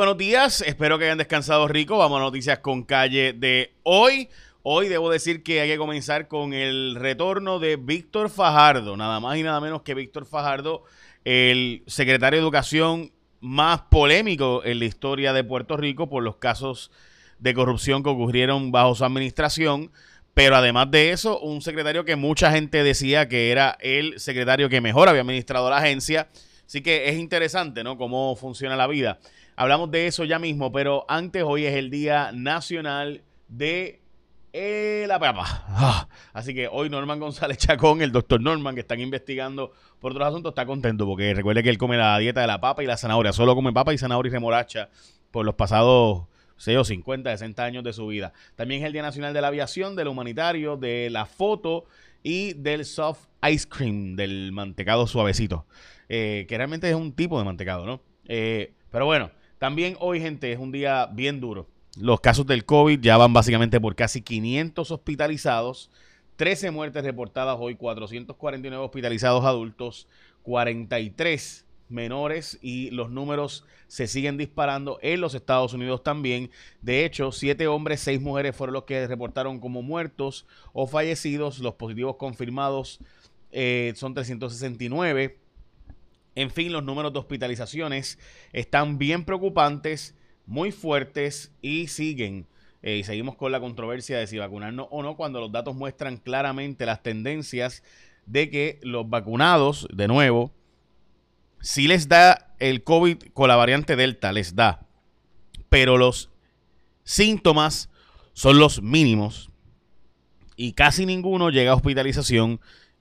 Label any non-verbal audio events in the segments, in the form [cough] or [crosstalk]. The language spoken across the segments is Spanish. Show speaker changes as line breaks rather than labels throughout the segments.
Buenos días, espero que hayan descansado rico. Vamos a noticias con calle de hoy. Hoy debo decir que hay que comenzar con el retorno de Víctor Fajardo, nada más y nada menos que Víctor Fajardo, el secretario de Educación más polémico en la historia de Puerto Rico por los casos de corrupción que ocurrieron bajo su administración. Pero además de eso, un secretario que mucha gente decía que era el secretario que mejor había administrado la agencia. Así que es interesante, ¿no? Cómo funciona la vida. Hablamos de eso ya mismo, pero antes hoy es el Día Nacional de eh, la papa. Ah, así que hoy Norman González Chacón, el doctor Norman, que están investigando por otros asuntos, está contento porque recuerde que él come la dieta de la papa y la zanahoria. Solo come papa y zanahoria y remolacha por los pasados 6 o 50, 60 años de su vida. También es el Día Nacional de la Aviación, del Humanitario, de la Foto y del Soft Ice Cream, del mantecado suavecito. Eh, que realmente es un tipo de mantecado, ¿no? Eh, pero bueno. También hoy, gente, es un día bien duro. Los casos del COVID ya van básicamente por casi 500 hospitalizados, 13 muertes reportadas hoy, 449 hospitalizados adultos, 43 menores y los números se siguen disparando en los Estados Unidos también. De hecho, 7 hombres, 6 mujeres fueron los que reportaron como muertos o fallecidos. Los positivos confirmados eh, son 369. En fin, los números de hospitalizaciones están bien preocupantes, muy fuertes y siguen. Eh, y seguimos con la controversia de si vacunarnos o no, cuando los datos muestran claramente las tendencias de que los vacunados, de nuevo, si les da el COVID con la variante Delta, les da, pero los síntomas son los mínimos y casi ninguno llega a hospitalización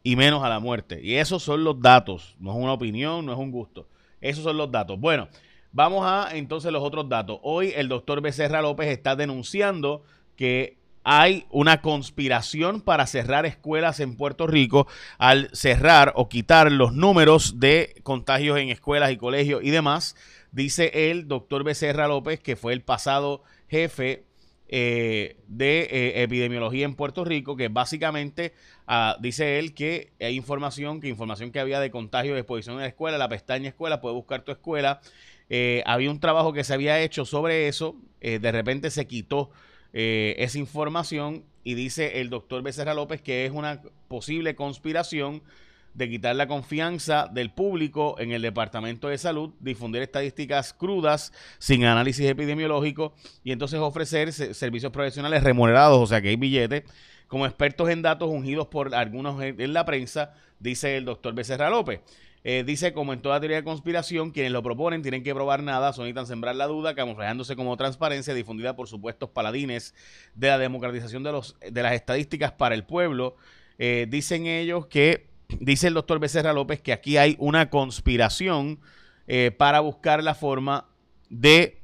y menos a la muerte. Y esos son los datos, no es una opinión, no es un gusto. Esos son los datos. Bueno, vamos a entonces los otros datos. Hoy el doctor Becerra López está denunciando que hay una conspiración para cerrar escuelas en Puerto Rico al cerrar o quitar los números de contagios en escuelas y colegios y demás. Dice el doctor Becerra López, que fue el pasado jefe eh, de eh, epidemiología en Puerto Rico, que básicamente ah, dice él que hay información, que información que había de contagio de exposición en la escuela, la pestaña escuela, puede buscar tu escuela. Eh, había un trabajo que se había hecho sobre eso, de repente se quitó esa información y dice el doctor Becerra López que es una posible conspiración de quitar la confianza del público en el Departamento de Salud, difundir estadísticas crudas sin análisis epidemiológico y entonces ofrecer servicios profesionales remunerados, o sea que hay billetes, como expertos en datos ungidos por algunos en la prensa, dice el doctor Becerra López. Eh, dice, como en toda teoría de conspiración, quienes lo proponen tienen que probar nada, sonitan sembrar la duda, camuflajándose como transparencia difundida por supuestos paladines de la democratización de, los, de las estadísticas para el pueblo. Eh, dicen ellos que dice el doctor Becerra López que aquí hay una conspiración eh, para buscar la forma de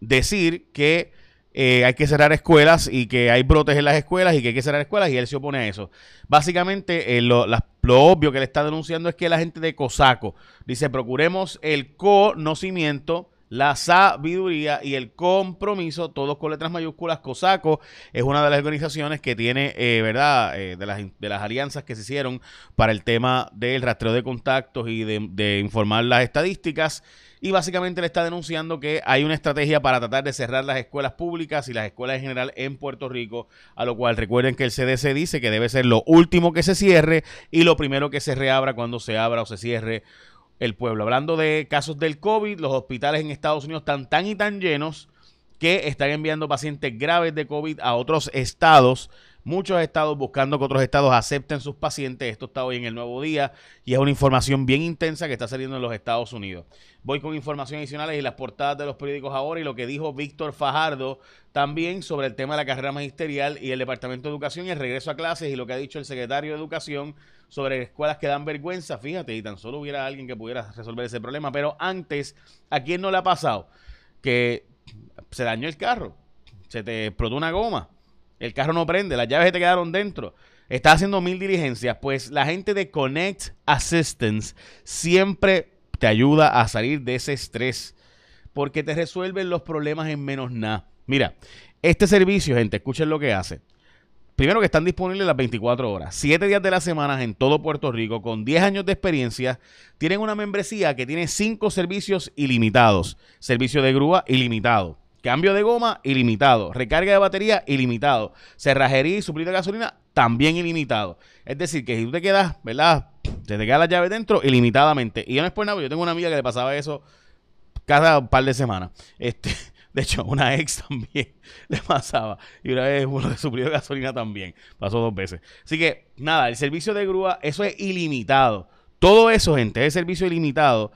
decir que eh, hay que cerrar escuelas y que hay brotes en las escuelas y que hay que cerrar escuelas y él se opone a eso. Básicamente, eh, lo, lo, obvio que le está denunciando es que la gente de COSACO dice, procuremos el conocimiento la sabiduría y el compromiso, todos con letras mayúsculas. COSACO es una de las organizaciones que tiene, eh, ¿verdad?, eh, de, las, de las alianzas que se hicieron para el tema del rastreo de contactos y de, informar las estadísticas. Y básicamente le está denunciando que hay una estrategia para tratar de cerrar las escuelas públicas y las escuelas en general en Puerto Rico, a lo cual recuerden que el CDC dice que debe ser lo último que se cierre y lo primero que se reabra cuando se abra o se cierre el pueblo. Hablando de casos del COVID, los hospitales en Estados Unidos están tan y tan llenos que están enviando pacientes graves de COVID a otros estados. Muchos estados buscando que otros estados acepten sus pacientes. Esto está hoy en el nuevo día y es una información bien intensa que está saliendo en los Estados Unidos. Voy con información adicionales y las portadas de los periódicos ahora y lo que dijo Víctor Fajardo también sobre el tema de la carrera magisterial y el Departamento de Educación y el regreso a clases y lo que ha dicho el secretario de Educación sobre escuelas que dan vergüenza. Fíjate, y tan solo hubiera alguien que pudiera resolver ese problema. Pero antes, ¿a quién no le ha pasado? Que se dañó el carro, se te explotó una goma, el carro no prende, las llaves te quedaron dentro. Estás haciendo mil diligencias, pues la gente de Connect Assistance siempre te ayuda a salir de ese estrés porque te resuelven los problemas en menos nada. Mira, este servicio, gente, escuchen lo que hace. Primero que están disponibles las 24 horas, 7 días de la semana en todo Puerto Rico, con 10 años de experiencia. Tienen una membresía que tiene 5 servicios ilimitados. Servicio de grúa ilimitado. Cambio de goma ilimitado. Recarga de batería ilimitado. Cerrajería y suplido de gasolina también ilimitado. Es decir, que si tú te quedas, ¿verdad? Te, te queda la llave dentro ilimitadamente. Y yo no es por nada, yo tengo una amiga que le pasaba eso cada par de semanas. Este, [laughs] de hecho, una ex [laughs] también le pasaba. Y una vez uno suplido de gasolina también. Pasó dos veces. Así que, nada, el servicio de grúa, eso es ilimitado. Todo eso, gente, es servicio ilimitado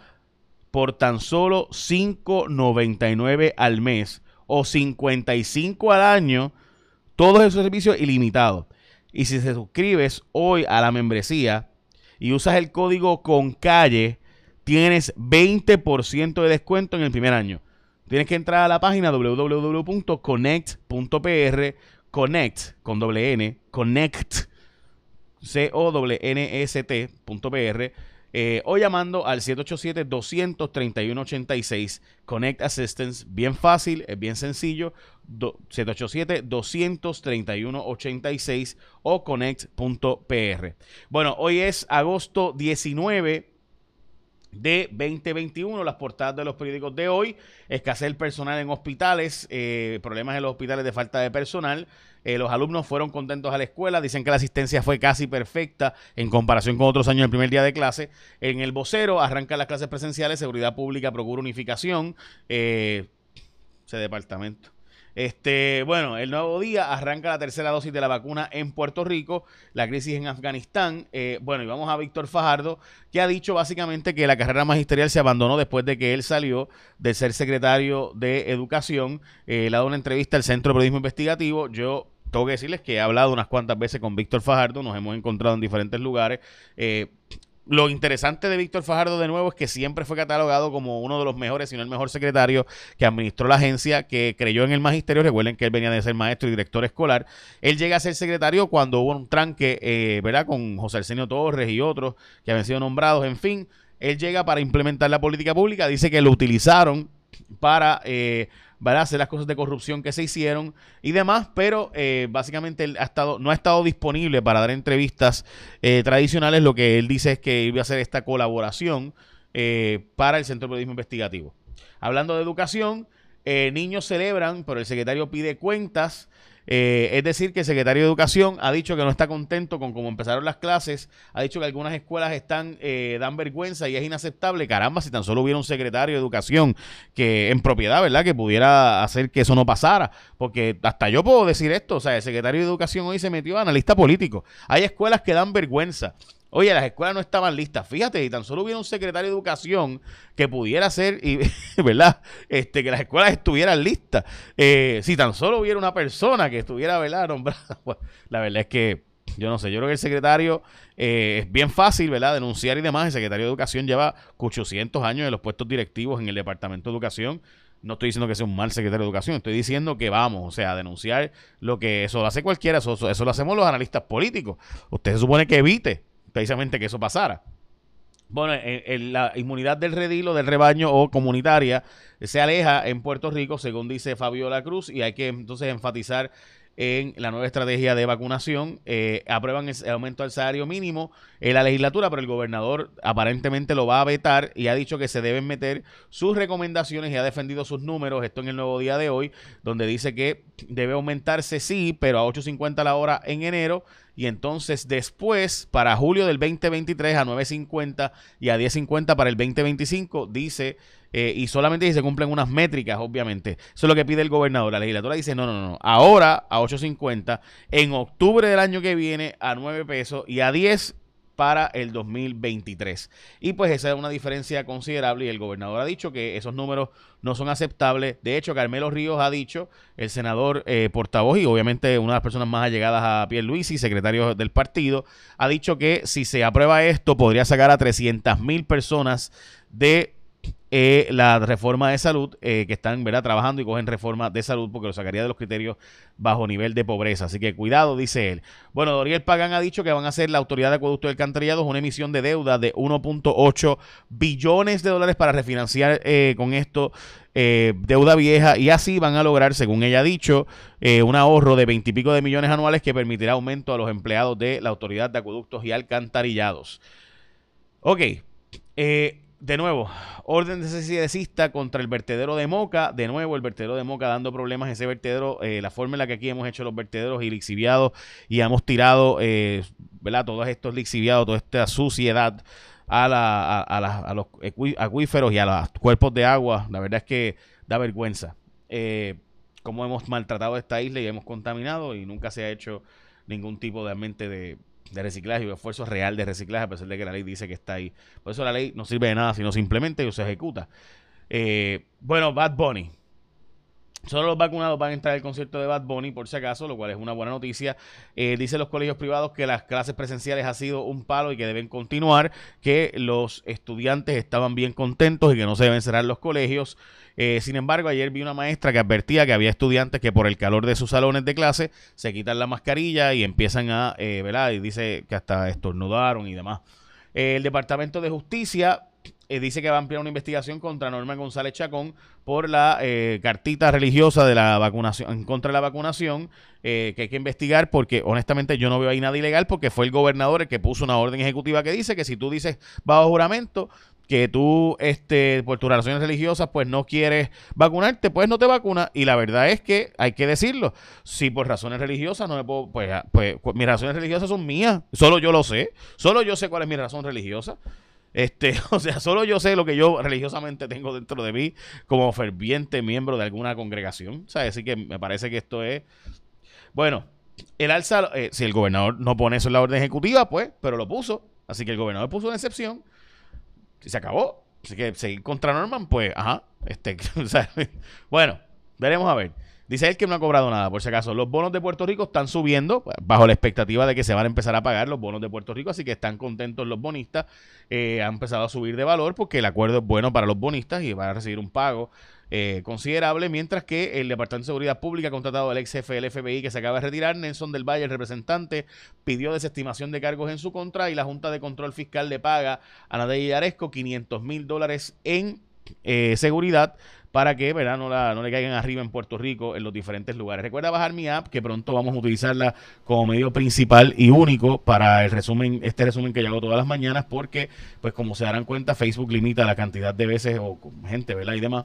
por tan solo $5.99 al mes o 55 al año. Todos esos servicios ilimitados. Y si te suscribes hoy a la membresía y usas el código con calle, tienes 20% de descuento en el primer año. Tienes que entrar a la página www.connect.pr, connect con doble N, connect, c o n s t.pr eh, o llamando al 787-231-86. Connect Assistance, bien fácil, es bien sencillo. 787-231-86 o connect.pr. Bueno, hoy es agosto 19 de 2021, las portadas de los periódicos de hoy, escasez del personal en hospitales, eh, problemas en los hospitales de falta de personal, eh, los alumnos fueron contentos a la escuela, dicen que la asistencia fue casi perfecta en comparación con otros años el primer día de clase. En el vocero arrancan las clases presenciales, seguridad pública procura unificación, eh, ese departamento. Este, bueno, el nuevo día arranca la tercera dosis de la vacuna en Puerto Rico, la crisis en Afganistán. Eh, bueno, y vamos a Víctor Fajardo, que ha dicho básicamente que la carrera magisterial se abandonó después de que él salió de ser secretario de Educación. Eh, le ha dado una entrevista al Centro de Periodismo Investigativo. Yo tengo que decirles que he hablado unas cuantas veces con Víctor Fajardo, nos hemos encontrado en diferentes lugares. Eh, lo interesante de Víctor Fajardo de nuevo es que siempre fue catalogado como uno de los mejores, si no el mejor secretario que administró la agencia, que creyó en el magisterio. Recuerden que él venía de ser maestro y director escolar. Él llega a ser secretario cuando hubo un tranque, eh, ¿verdad? Con José Arsenio Torres y otros que habían sido nombrados. En fin, él llega para implementar la política pública. Dice que lo utilizaron para eh, hacer las cosas de corrupción que se hicieron y demás, pero eh, básicamente él ha estado, no ha estado disponible para dar entrevistas eh, tradicionales. Lo que él dice es que iba a hacer esta colaboración eh, para el Centro de Periodismo Investigativo. Hablando de educación, niños celebran, pero el secretario pide cuentas. Eh, es decir, que el secretario de Educación ha dicho que no está contento con cómo empezaron las clases, ha dicho que algunas escuelas están eh, dan vergüenza y es inaceptable. Caramba, si tan solo hubiera un secretario de Educación que en propiedad, ¿verdad? Que pudiera hacer que eso no pasara. Porque hasta yo puedo decir esto, o sea, el secretario de Educación hoy se metió a analista político. Hay escuelas que dan vergüenza. Oye, las escuelas no estaban listas. Fíjate, y tan solo hubiera un secretario de educación que pudiera hacer, [laughs] ¿verdad? Este, que las escuelas estuvieran listas. Eh, si tan solo hubiera una persona que estuviera, ¿verdad? [laughs] Nombrada. Pues, la verdad es que yo no sé, yo creo que el secretario eh, es bien fácil, ¿verdad? Denunciar y demás. El secretario de Educación lleva 800 años en los puestos directivos en el Departamento de Educación. No estoy diciendo que sea un mal secretario de Educación, estoy diciendo que vamos, o sea, denunciar lo que eso lo hace cualquiera, eso, eso lo hacemos los analistas políticos. Usted se supone que evite precisamente que eso pasara. Bueno, en, la inmunidad del redil o del rebaño o comunitaria se aleja en Puerto Rico, según dice Fabiola Cruz, y hay que entonces enfatizar en la nueva estrategia de vacunación. Eh, aprueban el aumento al salario mínimo en la legislatura, pero el gobernador aparentemente lo va a vetar y ha dicho que se deben meter sus recomendaciones y ha defendido sus números. Esto en el nuevo día de hoy, donde dice que debe aumentarse, sí, pero a 8.50 la hora en enero y entonces después, para julio del 2023 a 9.50 y a 10.50 para el 2025, dice, eh, y solamente si se cumplen unas métricas, obviamente. Eso es lo que pide el gobernador. La legislatura dice, no, no, no, ahora a 8.50, en octubre del año que viene a 9 pesos y a 10 para el 2023. Y pues esa es una diferencia considerable y el gobernador ha dicho que esos números no son aceptables. De hecho, Carmelo Ríos ha dicho, el senador eh, portavoz y obviamente una de las personas más allegadas a y secretario del partido, ha dicho que si se aprueba esto podría sacar a 300 mil personas de eh, la reforma de salud, eh, que están ¿verdad? trabajando y cogen reforma de salud porque lo sacaría de los criterios bajo nivel de pobreza. Así que cuidado, dice él. Bueno, Doriel Pagan ha dicho que van a hacer la Autoridad de Acueducto del Alcantarillado una emisión de deuda de 1.8 billones de dólares para refinanciar eh, con esto deuda vieja y así van a lograr, según ella ha dicho, un ahorro de 20 y pico de millones anuales que permitirá aumento a los empleados de la Autoridad de Acueductos y Alcantarillados. Ok, eh, de nuevo, orden de contra el vertedero de Moca. De nuevo, el vertedero de Moca dando problemas. Ese vertedero, eh, la forma en la que aquí hemos hecho los vertederos y lixiviados y hemos tirado, eh, ¿verdad? Todos estos lixiviados, toda esta suciedad a, la, los acuíferos y a los cuerpos de agua. La verdad es que da vergüenza. Eh, cómo hemos maltratado esta isla y hemos contaminado y nunca se ha hecho ningún tipo de mente de de reciclaje y esfuerzo real de reciclaje, a pesar de que la ley dice que está ahí. Por eso la ley no sirve de nada si no se implementa y se ejecuta. Eh, bueno, Bad Bunny. Solo los vacunados van a entrar al concierto de Bad Bunny, por si acaso, lo cual es una buena noticia. Eh, dicen los colegios privados que las clases presenciales ha sido un palo y que deben continuar, que los estudiantes estaban bien contentos y que no se deben cerrar los colegios. Eh, sin embargo, ayer vi una maestra que advertía que había estudiantes que por el calor de sus salones de clase se quitan la mascarilla y empiezan a, eh, ¿verdad? Y dice que hasta estornudaron y demás. el Departamento de Justicia eh, dice que va a ampliar una investigación contra Norma González Chacón por la eh, cartita religiosa de la vacunación, en contra de la vacunación, eh, que hay que investigar porque honestamente yo no veo ahí nada ilegal porque fue el gobernador el que puso una orden ejecutiva que dice que si tú dices bajo juramento que tú, este, por tus relaciones religiosas, pues no quieres vacunarte, pues no te vacunas. Y la verdad es que hay que decirlo. Si por razones religiosas no me puedo, pues, pues mis razones religiosas son mías. Solo yo lo sé. Solo yo sé cuál es mi razón religiosa. Este, [laughs] o sea, solo yo sé lo que yo religiosamente tengo dentro de mí como ferviente miembro de alguna congregación. O sea, así que me parece que esto es. Bueno, el alza, eh, si el gobernador no pone eso en la orden ejecutiva, pues, pero lo puso. Así que el gobernador puso una excepción. Y se acabó. Así que seguir contra Norman, pues, ajá. Este, [laughs] [laughs] bueno, veremos a ver. Dice él que no ha cobrado nada, por si acaso. Los bonos de Puerto Rico están subiendo pues, bajo la expectativa de que se van a empezar a pagar los bonos de Puerto Rico, así que están contentos los bonistas. Eh, han empezado a subir de valor porque el acuerdo es bueno para los bonistas y van a recibir un pago eh, considerable, mientras que el Departamento de Seguridad Pública contratado al ex FBI que se acaba de retirar, Nelson del Valle, el representante, pidió desestimación de cargos en su contra y la Junta de Control Fiscal le paga a Nadia Yaresco 500 mil dólares en eh, seguridad para que ¿verdad? No, la, no le caigan arriba en Puerto Rico en los diferentes lugares. Recuerda bajar mi app, que pronto vamos a utilizarla como medio principal y único para el resumen, este resumen que yo hago todas las mañanas, porque, pues como se darán cuenta, Facebook limita la cantidad de veces o gente, ¿verdad? Y demás.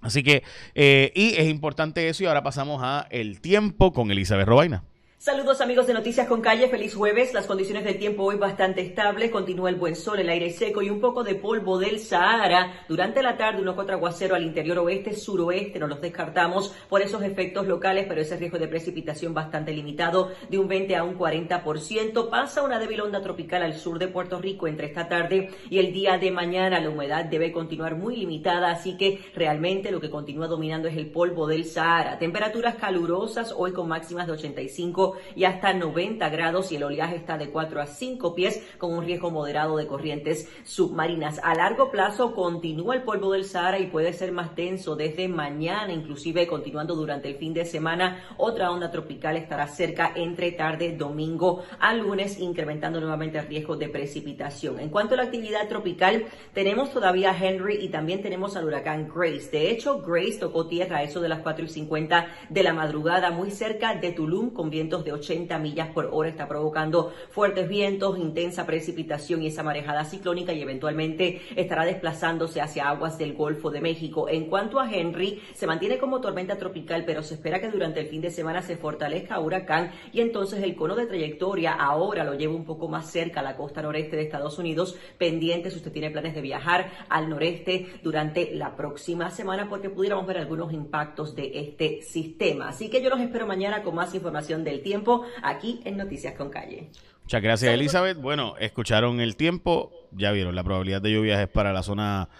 Así que, eh, y es importante eso, y ahora pasamos a el tiempo con Elizabeth Robaina.
Saludos amigos de Noticias con Calle, feliz jueves. Las condiciones del tiempo hoy bastante estables, continúa el buen sol, el aire seco y un poco de polvo del Sahara. Durante la tarde uno contra aguacero al interior oeste, suroeste, no los descartamos por esos efectos locales, pero ese riesgo de precipitación bastante limitado, de un 20 a un 40%. Pasa una débil onda tropical al sur de Puerto Rico entre esta tarde y el día de mañana. La humedad debe continuar muy limitada, así que realmente lo que continúa dominando es el polvo del Sahara. Temperaturas calurosas hoy con máximas de 85 y hasta 90 grados y el oleaje está de 4 a 5 pies con un riesgo moderado de corrientes submarinas. A largo plazo continúa el polvo del Sahara y puede ser más denso desde mañana, inclusive continuando durante el fin de semana. Otra onda tropical estará cerca entre tarde, domingo a lunes, incrementando nuevamente el riesgo de precipitación. En cuanto a la actividad tropical, tenemos todavía Henry y también tenemos al huracán Grace. De hecho, Grace tocó tierra a eso de las 4 y 50 de la madrugada, muy cerca de Tulum, con vientos de 80 millas por hora, está provocando fuertes vientos, intensa precipitación y esa marejada ciclónica y eventualmente estará desplazándose hacia aguas del Golfo de México. En cuanto a Henry, se mantiene como tormenta tropical, pero se espera que durante el fin de semana se fortalezca huracán y entonces el cono de trayectoria ahora lo lleva un poco más cerca a la costa noreste de Estados Unidos, pendiente si usted tiene planes de viajar al noreste durante la próxima semana porque pudiéramos ver algunos impactos de este sistema. Así que yo los espero mañana con más información del tiempo aquí en Noticias con Calle.
Muchas gracias, Elizabeth. Bueno, escucharon el tiempo, ya vieron, la probabilidad de lluvias es para la zona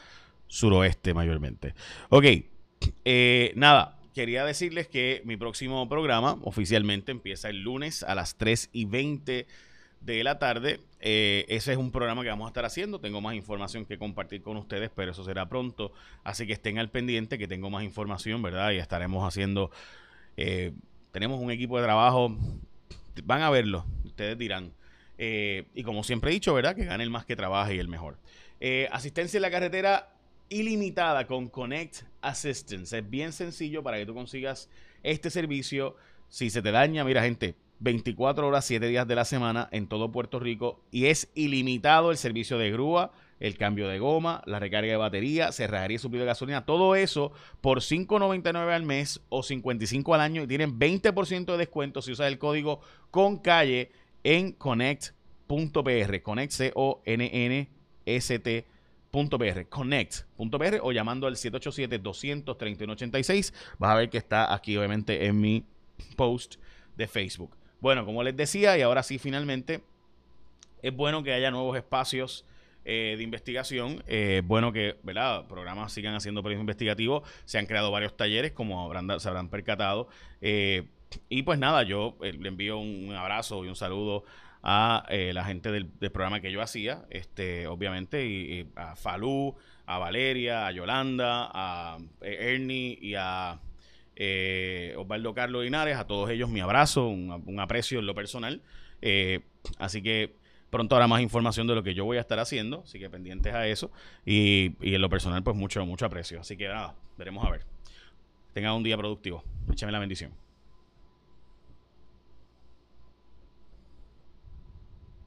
suroeste mayormente. Ok, eh, nada, quería decirles que mi próximo programa oficialmente empieza el lunes a las 3 y 20 de la tarde. Eh, ese es un programa que vamos a estar haciendo. Tengo más información que compartir con ustedes, pero eso será pronto. Así que estén al pendiente que tengo más información, ¿verdad? Y estaremos haciendo... Eh, tenemos un equipo de trabajo. Van a verlo, ustedes dirán. Eh, y como siempre he dicho, ¿verdad? Que gane el más que trabaje y el mejor. asistencia en la carretera ilimitada con Connect Assistance. Es bien sencillo para que tú consigas este servicio. Si se te daña, mira gente, 24 horas, 7 días de la semana en todo Puerto Rico y es ilimitado el servicio de grúa, el cambio de goma, la recarga de batería, cerrajería y suplido de gasolina, todo eso por 5.99 al mes o 55 al año y tienen 20% de descuento si usas el código con calle en connect.pr, connect c o n n s .pr, connect.pr o llamando al 787 231 86 vas a ver que está aquí obviamente en mi post de Facebook. Bueno, como les decía, y ahora sí finalmente, es bueno que haya nuevos espacios eh, de investigación. Es bueno que ¿verdad? programas sigan haciendo periodismo investigativo. Se han creado varios talleres, como habrán, se habrán percatado. Eh, y pues nada, yo eh, le envío un, abrazo y un saludo a la gente del, programa que yo hacía, este, obviamente, y, a Falú, a Valeria, a Yolanda, a Ernie y a eh, Osvaldo Carlos Linares, a todos ellos mi abrazo, un, aprecio en lo personal. Eh, así que pronto habrá más información de lo que yo voy a estar haciendo, así que pendientes a eso. Y, en lo personal, pues mucho, mucho aprecio. Así que nada, veremos a ver. Tengan un día productivo. Échame la bendición.